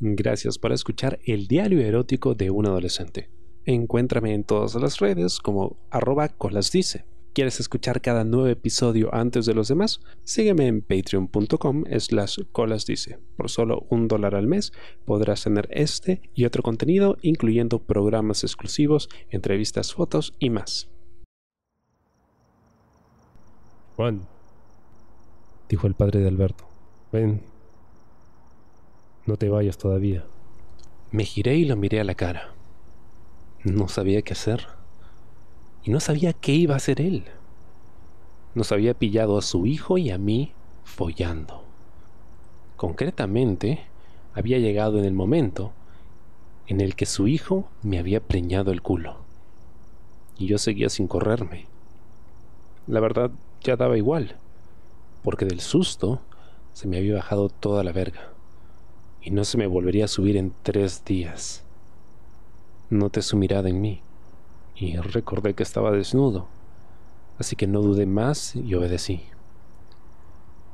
Gracias por escuchar el diario erótico de un adolescente. Encuéntrame en todas las redes como arroba colasdice. ¿Quieres escuchar cada nuevo episodio antes de los demás? Sígueme en patreon.com slash colasdice. Por solo un dólar al mes podrás tener este y otro contenido, incluyendo programas exclusivos, entrevistas, fotos y más. Juan, dijo el padre de Alberto, ven, no te vayas todavía. Me giré y lo miré a la cara. No sabía qué hacer. Y no sabía qué iba a hacer él. Nos había pillado a su hijo y a mí follando. Concretamente, había llegado en el momento en el que su hijo me había preñado el culo. Y yo seguía sin correrme. La verdad, ya daba igual, porque del susto se me había bajado toda la verga, y no se me volvería a subir en tres días. Noté su mirada en mí, y recordé que estaba desnudo, así que no dudé más y obedecí.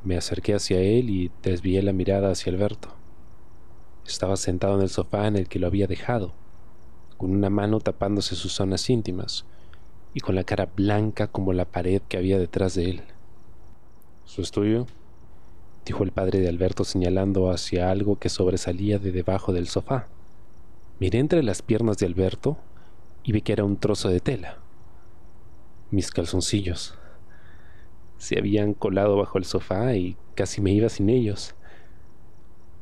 Me acerqué hacia él y desvié la mirada hacia Alberto. Estaba sentado en el sofá en el que lo había dejado, con una mano tapándose sus zonas íntimas, y con la cara blanca como la pared que había detrás de él. ¿Su estudio? Dijo el padre de Alberto señalando hacia algo que sobresalía de debajo del sofá. Miré entre las piernas de Alberto y vi que era un trozo de tela. Mis calzoncillos se habían colado bajo el sofá y casi me iba sin ellos.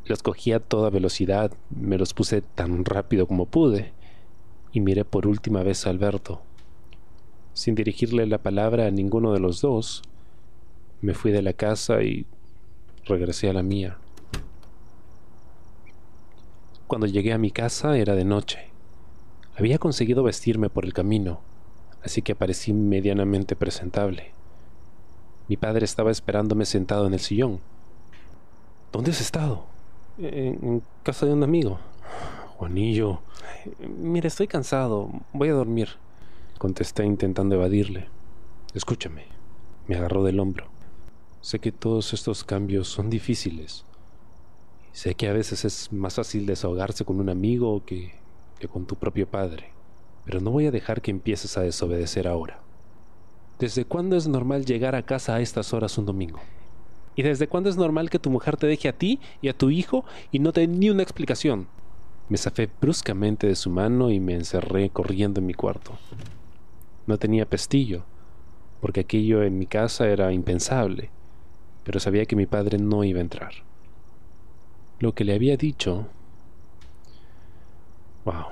Los cogí a toda velocidad, me los puse tan rápido como pude y miré por última vez a Alberto. Sin dirigirle la palabra a ninguno de los dos, me fui de la casa y regresé a la mía. Cuando llegué a mi casa era de noche. Había conseguido vestirme por el camino, así que parecí medianamente presentable. Mi padre estaba esperándome sentado en el sillón. ¿Dónde has estado? En, casa de un amigo. Juanillo. Mira, estoy cansado. Voy a dormir contesté intentando evadirle. Escúchame, me agarró del hombro. Sé que todos estos cambios son difíciles. Sé que a veces es más fácil desahogarse con un amigo que, con tu propio padre, pero no voy a dejar que empieces a desobedecer ahora. ¿Desde cuándo es normal llegar a casa a estas horas un domingo? ¿Y desde cuándo es normal que tu mujer te deje a ti y a tu hijo y no te dé ni una explicación? Me zafé bruscamente de su mano y me encerré corriendo en mi cuarto. No tenía pestillo, porque aquello en mi casa era impensable, pero sabía que mi padre no iba a entrar. Lo que le había dicho... Wow,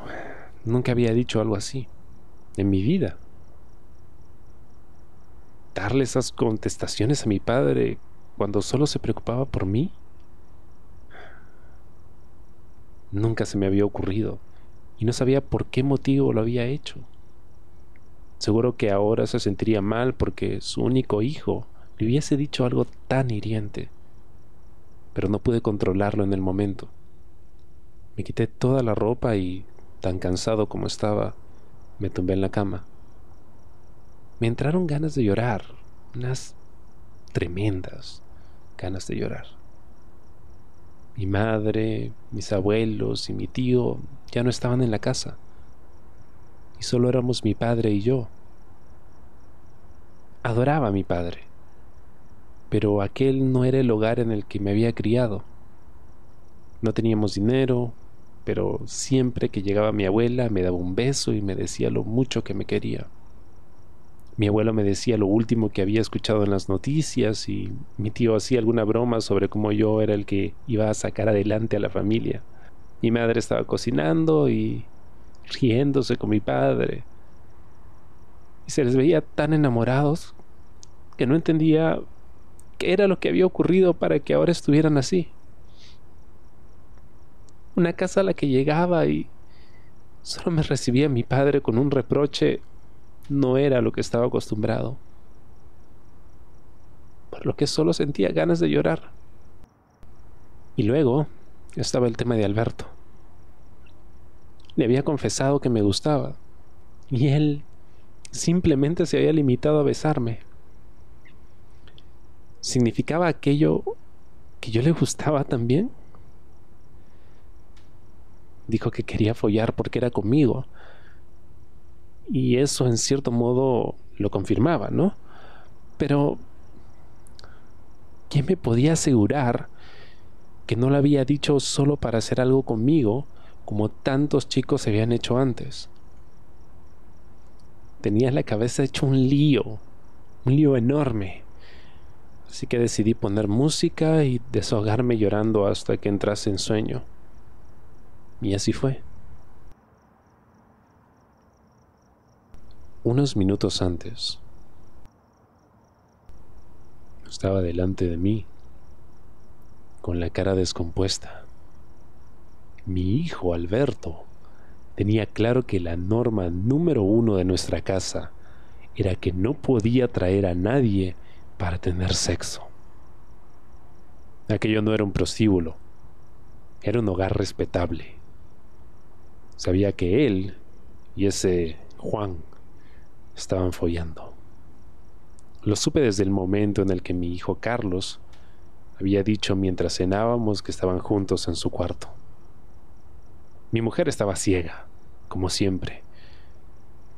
nunca había dicho algo así, en mi vida. Darle esas contestaciones a mi padre cuando solo se preocupaba por mí. Nunca se me había ocurrido y no sabía por qué motivo lo había hecho. Seguro que ahora se sentiría mal porque su único hijo le hubiese dicho algo tan hiriente. Pero no pude controlarlo en el momento. Me quité toda la ropa y, tan cansado como estaba, me tumbé en la cama. Me entraron ganas de llorar, unas tremendas ganas de llorar. Mi madre, mis abuelos y mi tío ya no estaban en la casa y solo éramos mi padre y yo. Adoraba a mi padre, pero aquel no era el hogar en el que me había criado. No teníamos dinero, pero siempre que llegaba mi abuela me daba un beso y me decía lo mucho que me quería. Mi abuelo me decía lo último que había escuchado en las noticias y mi tío hacía alguna broma sobre cómo yo era el que iba a sacar adelante a la familia. Mi madre estaba cocinando y riéndose con mi padre. Y se les veía tan enamorados que no entendía era lo que había ocurrido para que ahora estuvieran así. Una casa a la que llegaba y solo me recibía mi padre con un reproche no era lo que estaba acostumbrado. Por lo que solo sentía ganas de llorar. Y luego estaba el tema de Alberto. Le había confesado que me gustaba. Y él simplemente se había limitado a besarme. ¿Significaba aquello que yo le gustaba también? Dijo que quería follar porque era conmigo. Y eso en cierto modo lo confirmaba, ¿no? Pero... ¿Quién me podía asegurar que no lo había dicho solo para hacer algo conmigo, como tantos chicos se habían hecho antes? Tenía la cabeza hecho un lío, un lío enorme. Así que decidí poner música y desahogarme llorando hasta que entrase en sueño. Y así fue. Unos minutos antes, estaba delante de mí, con la cara descompuesta. Mi hijo Alberto tenía claro que la norma número uno de nuestra casa era que no podía traer a nadie para tener sexo. Aquello no era un prostíbulo, era un hogar respetable. Sabía que él y ese Juan estaban follando. Lo supe desde el momento en el que mi hijo Carlos había dicho mientras cenábamos que estaban juntos en su cuarto. Mi mujer estaba ciega, como siempre,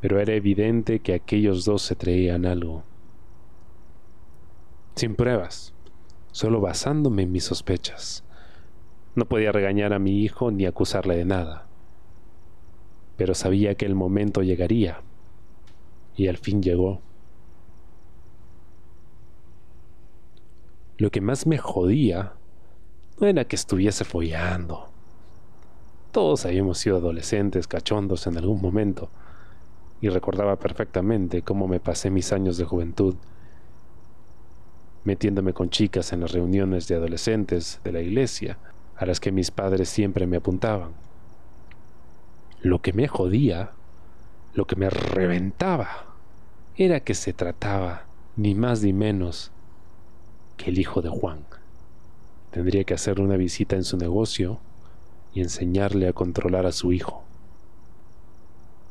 pero era evidente que aquellos dos se traían algo sin pruebas, solo basándome en mis sospechas. No podía regañar a mi hijo ni acusarle de nada, pero sabía que el momento llegaría, y al fin llegó. Lo que más me jodía no era que estuviese follando. Todos habíamos sido adolescentes, cachondos en algún momento, y recordaba perfectamente cómo me pasé mis años de juventud metiéndome con chicas en las reuniones de adolescentes de la iglesia, a las que mis padres siempre me apuntaban. Lo que me jodía, lo que me reventaba, era que se trataba ni más ni menos que el hijo de Juan. Tendría que hacerle una visita en su negocio y enseñarle a controlar a su hijo.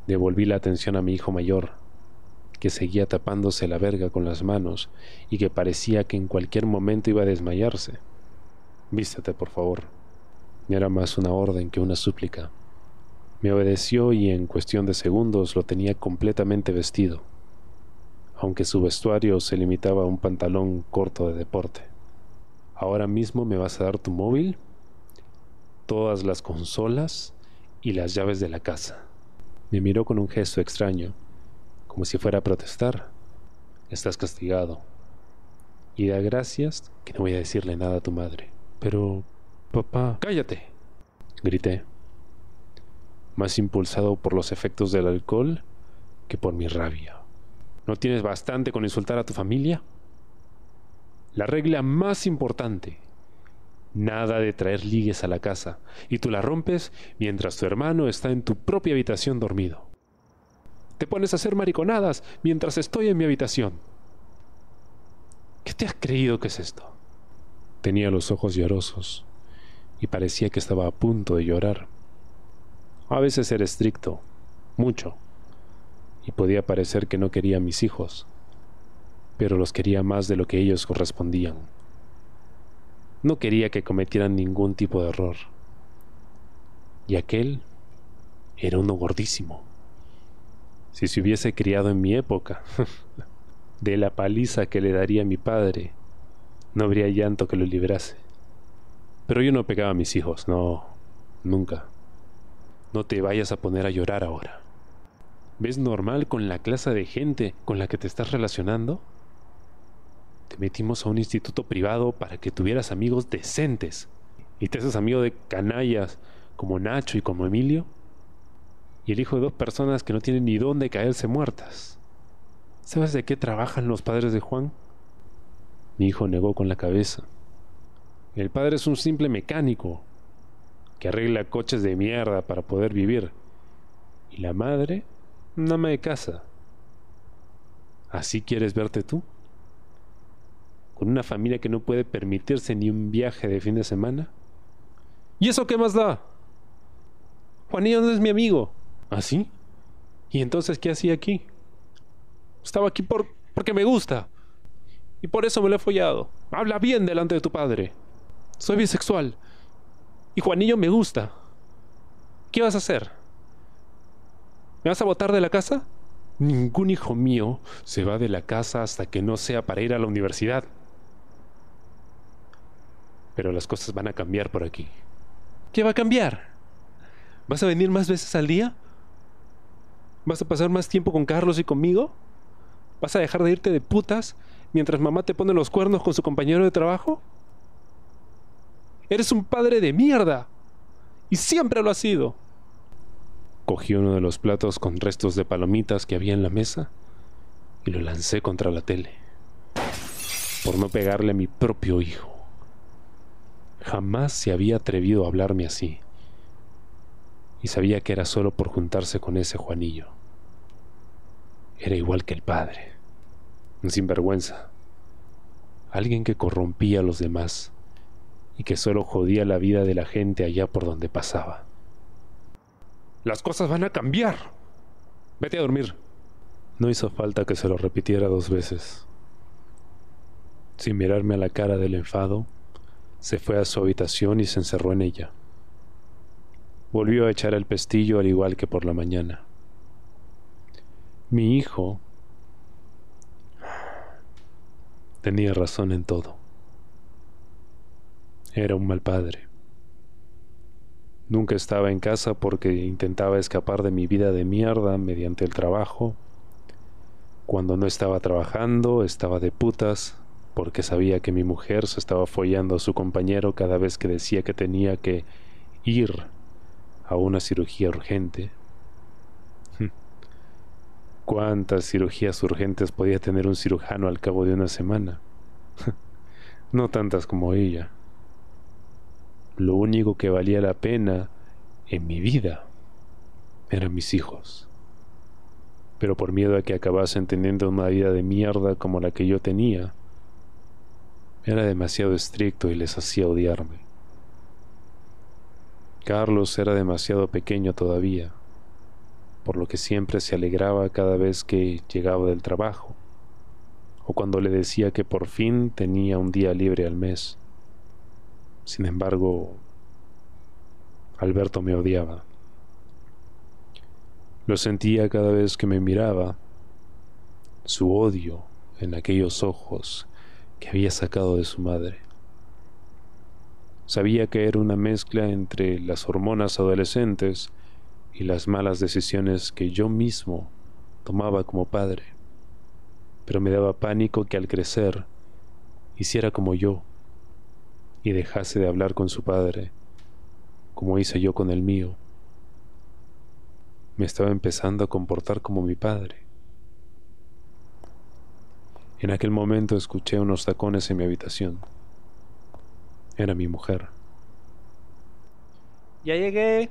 Devolví la atención a mi hijo mayor, que seguía tapándose la verga con las manos y que parecía que en cualquier momento iba a desmayarse. Vístete, por favor. Era más una orden que una súplica. Me obedeció y en cuestión de segundos lo tenía completamente vestido, aunque su vestuario se limitaba a un pantalón corto de deporte. Ahora mismo me vas a dar tu móvil, todas las consolas y las llaves de la casa. Me miró con un gesto extraño como si fuera a protestar. Estás castigado. Y da gracias que no voy a decirle nada a tu madre. Pero, papá... Cállate. Grité, más impulsado por los efectos del alcohol que por mi rabia. ¿No tienes bastante con insultar a tu familia? La regla más importante. Nada de traer ligues a la casa, y tú la rompes mientras tu hermano está en tu propia habitación dormido. Te pones a hacer mariconadas mientras estoy en mi habitación. ¿Qué te has creído que es esto? Tenía los ojos llorosos y parecía que estaba a punto de llorar. A veces era estricto, mucho, y podía parecer que no quería a mis hijos, pero los quería más de lo que ellos correspondían. No quería que cometieran ningún tipo de error. Y aquel era uno gordísimo si se hubiese criado en mi época, de la paliza que le daría mi padre, no habría llanto que lo librase. Pero yo no pegaba a mis hijos, no, nunca. No te vayas a poner a llorar ahora. ¿Ves normal con la clase de gente con la que te estás relacionando? Te metimos a un instituto privado para que tuvieras amigos decentes. ¿Y te haces amigo de canallas como Nacho y como Emilio? Y el hijo de dos personas que no tienen ni dónde caerse muertas. ¿Sabes de qué trabajan los padres de Juan? Mi hijo negó con la cabeza. El padre es un simple mecánico que arregla coches de mierda para poder vivir. Y la madre, una ama de casa. ¿Así quieres verte tú? ¿Con una familia que no puede permitirse ni un viaje de fin de semana? ¿Y eso qué más da? Juanillo no es mi amigo. ¿Ah, sí? ¿Y entonces qué hacía aquí? Estaba aquí por, porque me gusta. Y por eso me lo he follado. Habla bien delante de tu padre. Soy bisexual. Y Juanillo me gusta. ¿Qué vas a hacer? ¿Me vas a botar de la casa? Ningún hijo mío se va de la casa hasta que no sea para ir a la universidad. Pero las cosas van a cambiar por aquí. ¿Qué va a cambiar? ¿Vas a venir más veces al día? ¿Vas a pasar más tiempo con Carlos y conmigo? ¿Vas a dejar de irte de putas mientras mamá te pone los cuernos con su compañero de trabajo? Eres un padre de mierda. Y siempre lo has sido. Cogí uno de los platos con restos de palomitas que había en la mesa y lo lancé contra la tele, por no pegarle a mi propio hijo. Jamás se había atrevido a hablarme así, y sabía que era solo por juntarse con ese Juanillo. Era igual que el padre, un sinvergüenza, alguien que corrompía a los demás y que solo jodía la vida de la gente allá por donde pasaba. Las cosas van a cambiar. Vete a dormir. No hizo falta que se lo repitiera dos veces. Sin mirarme a la cara del enfado, se fue a su habitación y se encerró en ella. Volvió a echar el pestillo al igual que por la mañana. Mi hijo tenía razón en todo. Era un mal padre. Nunca estaba en casa porque intentaba escapar de mi vida de mierda mediante el trabajo. Cuando no estaba trabajando, estaba de putas porque sabía que mi mujer se estaba follando a su compañero cada vez que decía que tenía que ir a una cirugía urgente. ¿Cuántas cirugías urgentes podía tener un cirujano al cabo de una semana? no tantas como ella. Lo único que valía la pena en mi vida eran mis hijos. Pero por miedo a que acabasen teniendo una vida de mierda como la que yo tenía, era demasiado estricto y les hacía odiarme. Carlos era demasiado pequeño todavía, por lo que siempre se alegraba cada vez que llegaba del trabajo, o cuando le decía que por fin tenía un día libre al mes. Sin embargo, Alberto me odiaba. Lo sentía cada vez que me miraba, su odio en aquellos ojos que había sacado de su madre. Sabía que era una mezcla entre las hormonas adolescentes y las malas decisiones que yo mismo tomaba como padre, pero me daba pánico que al crecer hiciera como yo y dejase de hablar con su padre, como hice yo con el mío. Me estaba empezando a comportar como mi padre. En aquel momento escuché unos tacones en mi habitación. Era mi mujer. Ya llegué.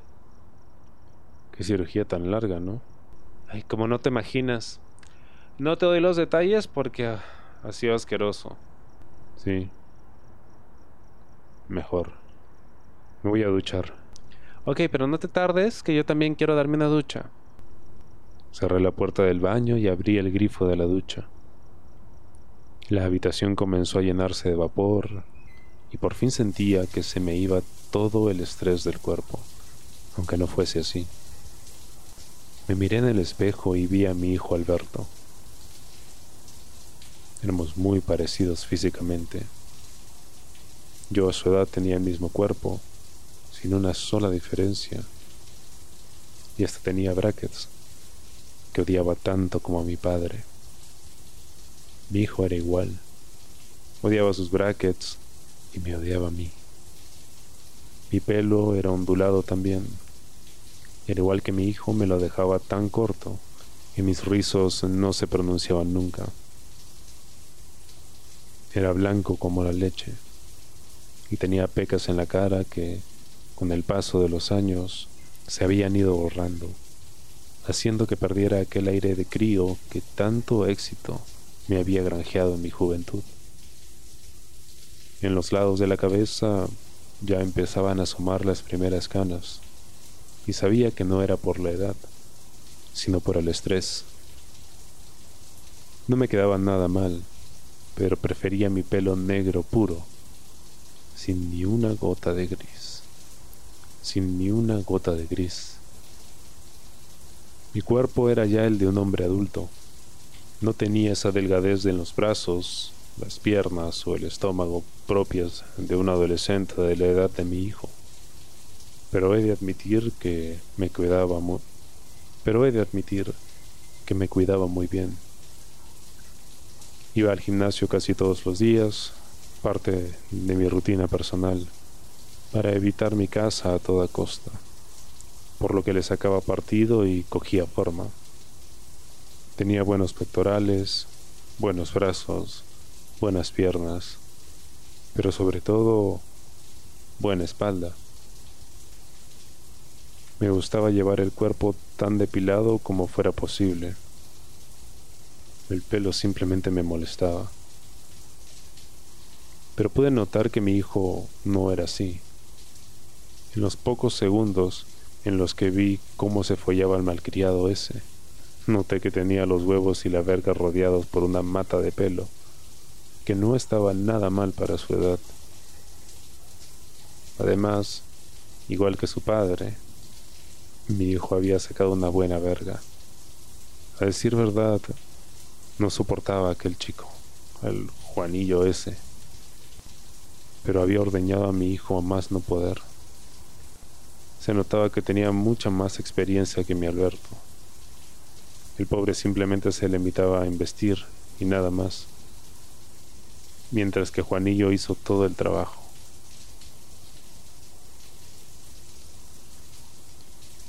Qué cirugía tan larga, ¿no? Ay, como no te imaginas. No te doy los detalles porque ah, ha sido asqueroso. Sí, Mejor. Me voy a duchar. Ok, pero no te tardes, que yo también quiero darme una ducha. Cerré la puerta del baño y abrí el grifo de la ducha. La habitación comenzó a llenarse de vapor y por fin sentía que se me iba todo el estrés del cuerpo, aunque no fuese así. Me miré en el espejo y vi a mi hijo Alberto. Éramos muy parecidos físicamente. Yo a su edad tenía el mismo cuerpo, sin una sola diferencia, y hasta tenía brackets, que odiaba tanto como a mi padre. Mi hijo era igual, odiaba sus brackets y me odiaba a mí. Mi pelo era ondulado también, y al igual que mi hijo me lo dejaba tan corto que mis rizos no se pronunciaban nunca. Era blanco como la leche y tenía pecas en la cara que, con el paso de los años, se habían ido borrando, haciendo que perdiera aquel aire de crío que tanto éxito me había granjeado en mi juventud. En los lados de la cabeza ya empezaban a asomar las primeras canas, y sabía que no era por la edad, sino por el estrés. No me quedaba nada mal, pero prefería mi pelo negro puro sin ni una gota de gris. sin ni una gota de gris. Mi cuerpo era ya el de un hombre adulto. No tenía esa delgadez en los brazos, las piernas o el estómago propias de un adolescente de la edad de mi hijo. Pero he de admitir que me cuidaba muy, pero he de admitir que me cuidaba muy bien. Iba al gimnasio casi todos los días, parte de mi rutina personal, para evitar mi casa a toda costa, por lo que le sacaba partido y cogía forma. Tenía buenos pectorales, buenos brazos, buenas piernas, pero sobre todo buena espalda. Me gustaba llevar el cuerpo tan depilado como fuera posible. El pelo simplemente me molestaba. Pero pude notar que mi hijo no era así. En los pocos segundos en los que vi cómo se follaba el malcriado ese, noté que tenía los huevos y la verga rodeados por una mata de pelo, que no estaba nada mal para su edad. Además, igual que su padre, mi hijo había sacado una buena verga. A decir verdad, no soportaba aquel chico, el Juanillo ese, pero había ordeñado a mi hijo a más no poder. Se notaba que tenía mucha más experiencia que mi Alberto. El pobre simplemente se le invitaba a investir y nada más, mientras que Juanillo hizo todo el trabajo.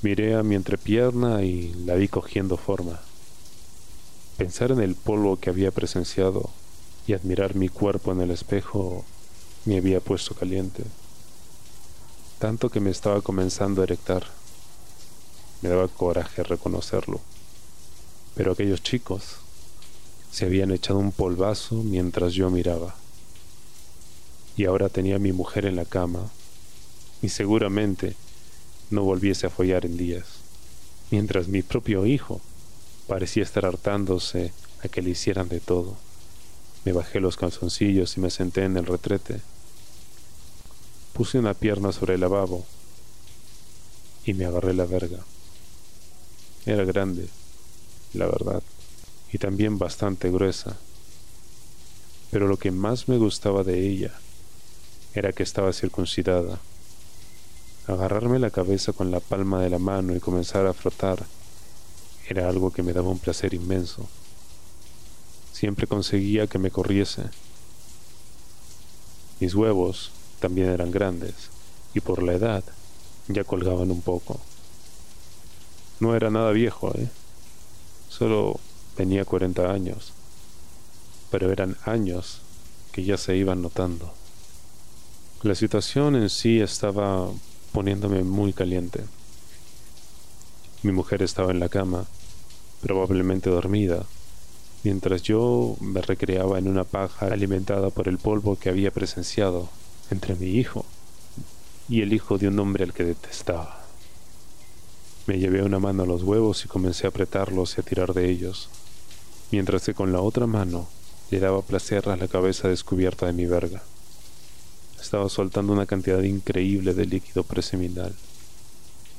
Miré a mi entrepierna y la vi cogiendo forma. Pensar en el polvo que había presenciado y admirar mi cuerpo en el espejo me había puesto caliente, tanto que me estaba comenzando a erectar. Me daba coraje reconocerlo, pero aquellos chicos se habían echado un polvazo mientras yo miraba. Y ahora tenía a mi mujer en la cama, y seguramente no volviese a follar en días, mientras mi propio hijo parecía estar hartándose a que le hicieran de todo. Me bajé los calzoncillos y me senté en el retrete. Puse una pierna sobre el lavabo y me agarré la verga. Era grande, la verdad, y también bastante gruesa. Pero lo que más me gustaba de ella era que estaba circuncidada Agarrarme la cabeza con la palma de la mano y comenzar a frotar era algo que me daba un placer inmenso. Siempre conseguía que me corriese. Mis huevos también eran grandes y por la edad ya colgaban un poco. No era nada viejo, ¿eh? Solo tenía 40 años, pero eran años que ya se iban notando. La situación en sí estaba poniéndome muy caliente. Mi mujer estaba en la cama, probablemente dormida, mientras yo me recreaba en una paja alimentada por el polvo que había presenciado entre mi hijo y el hijo de un hombre al que detestaba. Me llevé una mano a los huevos y comencé a apretarlos y a tirar de ellos, mientras que con la otra mano le daba placer a la cabeza descubierta de mi verga. Estaba soltando una cantidad increíble de líquido preseminal,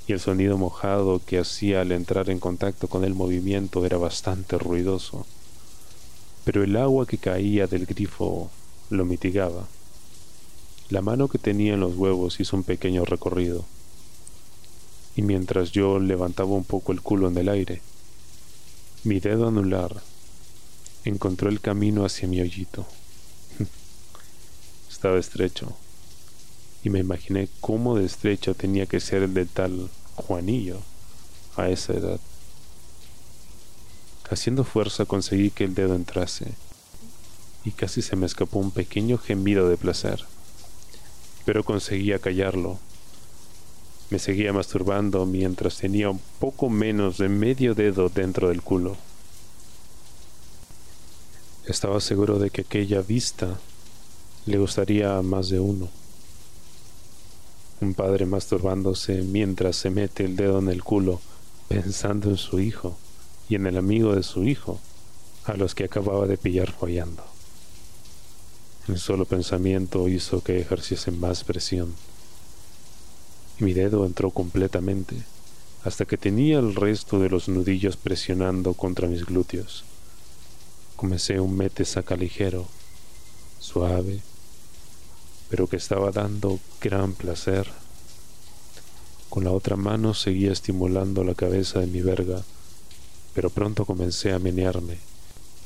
y el sonido mojado que hacía al entrar en contacto con el movimiento era bastante ruidoso, pero el agua que caía del grifo lo mitigaba. La mano que tenía en los huevos hizo un pequeño recorrido, y mientras yo levantaba un poco el culo en el aire, mi dedo anular encontró el camino hacia mi hoyito estaba estrecho, y me imaginé cómo de estrecho tenía que ser el de tal Juanillo a esa edad. Haciendo fuerza conseguí que el dedo entrase, y casi se me escapó un pequeño gemido de placer, pero conseguía callarlo. Me seguía masturbando mientras tenía un poco menos de medio dedo dentro del culo. Estaba seguro de que aquella vista le gustaría a más de uno. Un padre masturbándose mientras se mete el dedo en el culo, pensando en su hijo y en el amigo de su hijo, a los que acababa de pillar follando. El solo pensamiento hizo que ejerciese más presión. Mi dedo entró completamente hasta que tenía el resto de los nudillos presionando contra mis glúteos. Comencé un mete saca ligero, suave, pero que estaba dando gran placer. Con la otra mano seguía estimulando la cabeza de mi verga, pero pronto comencé a menearme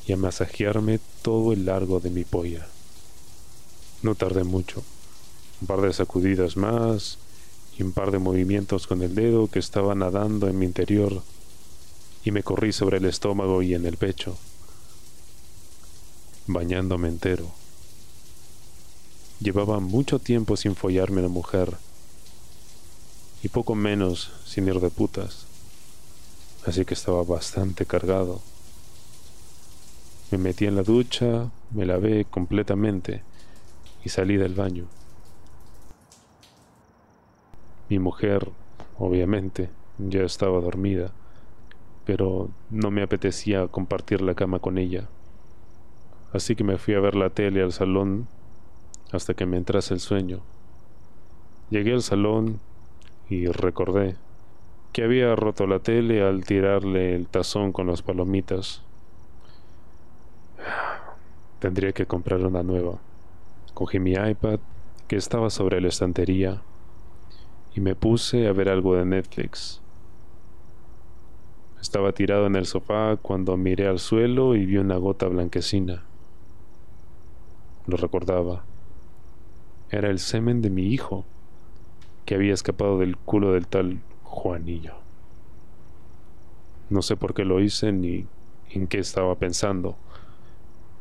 y a masajearme todo el largo de mi polla. No tardé mucho, un par de sacudidas más y un par de movimientos con el dedo que estaba nadando en mi interior y me corrí sobre el estómago y en el pecho, bañándome entero. Llevaba mucho tiempo sin follarme a una mujer y poco menos sin ir de putas, así que estaba bastante cargado. Me metí en la ducha, me lavé completamente y salí del baño. Mi mujer, obviamente, ya estaba dormida, pero no me apetecía compartir la cama con ella. Así que me fui a ver la tele al salón hasta que me entrase el sueño. Llegué al salón y recordé que había roto la tele al tirarle el tazón con las palomitas. Tendría que comprar una nueva. Cogí mi iPad, que estaba sobre la estantería, y me puse a ver algo de Netflix. Estaba tirado en el sofá cuando miré al suelo y vi una gota blanquecina. Lo recordaba. Era el semen de mi hijo, que había escapado del culo del tal Juanillo. No sé por qué lo hice ni en qué estaba pensando,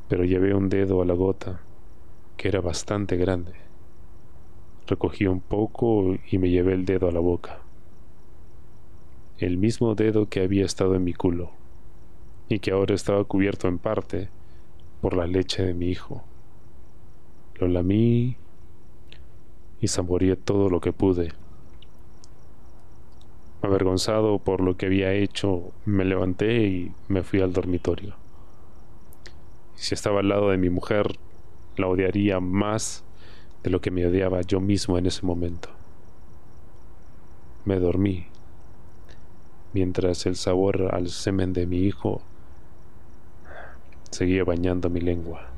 pero llevé un dedo a la gota, que era bastante grande. Recogí un poco y me llevé el dedo a la boca. El mismo dedo que había estado en mi culo y que ahora estaba cubierto en parte por la leche de mi hijo. Lo lamí y saboreé todo lo que pude. Avergonzado por lo que había hecho, me levanté y me fui al dormitorio. Si estaba al lado de mi mujer, la odiaría más de lo que me odiaba yo mismo en ese momento. Me dormí, mientras el sabor al semen de mi hijo seguía bañando mi lengua.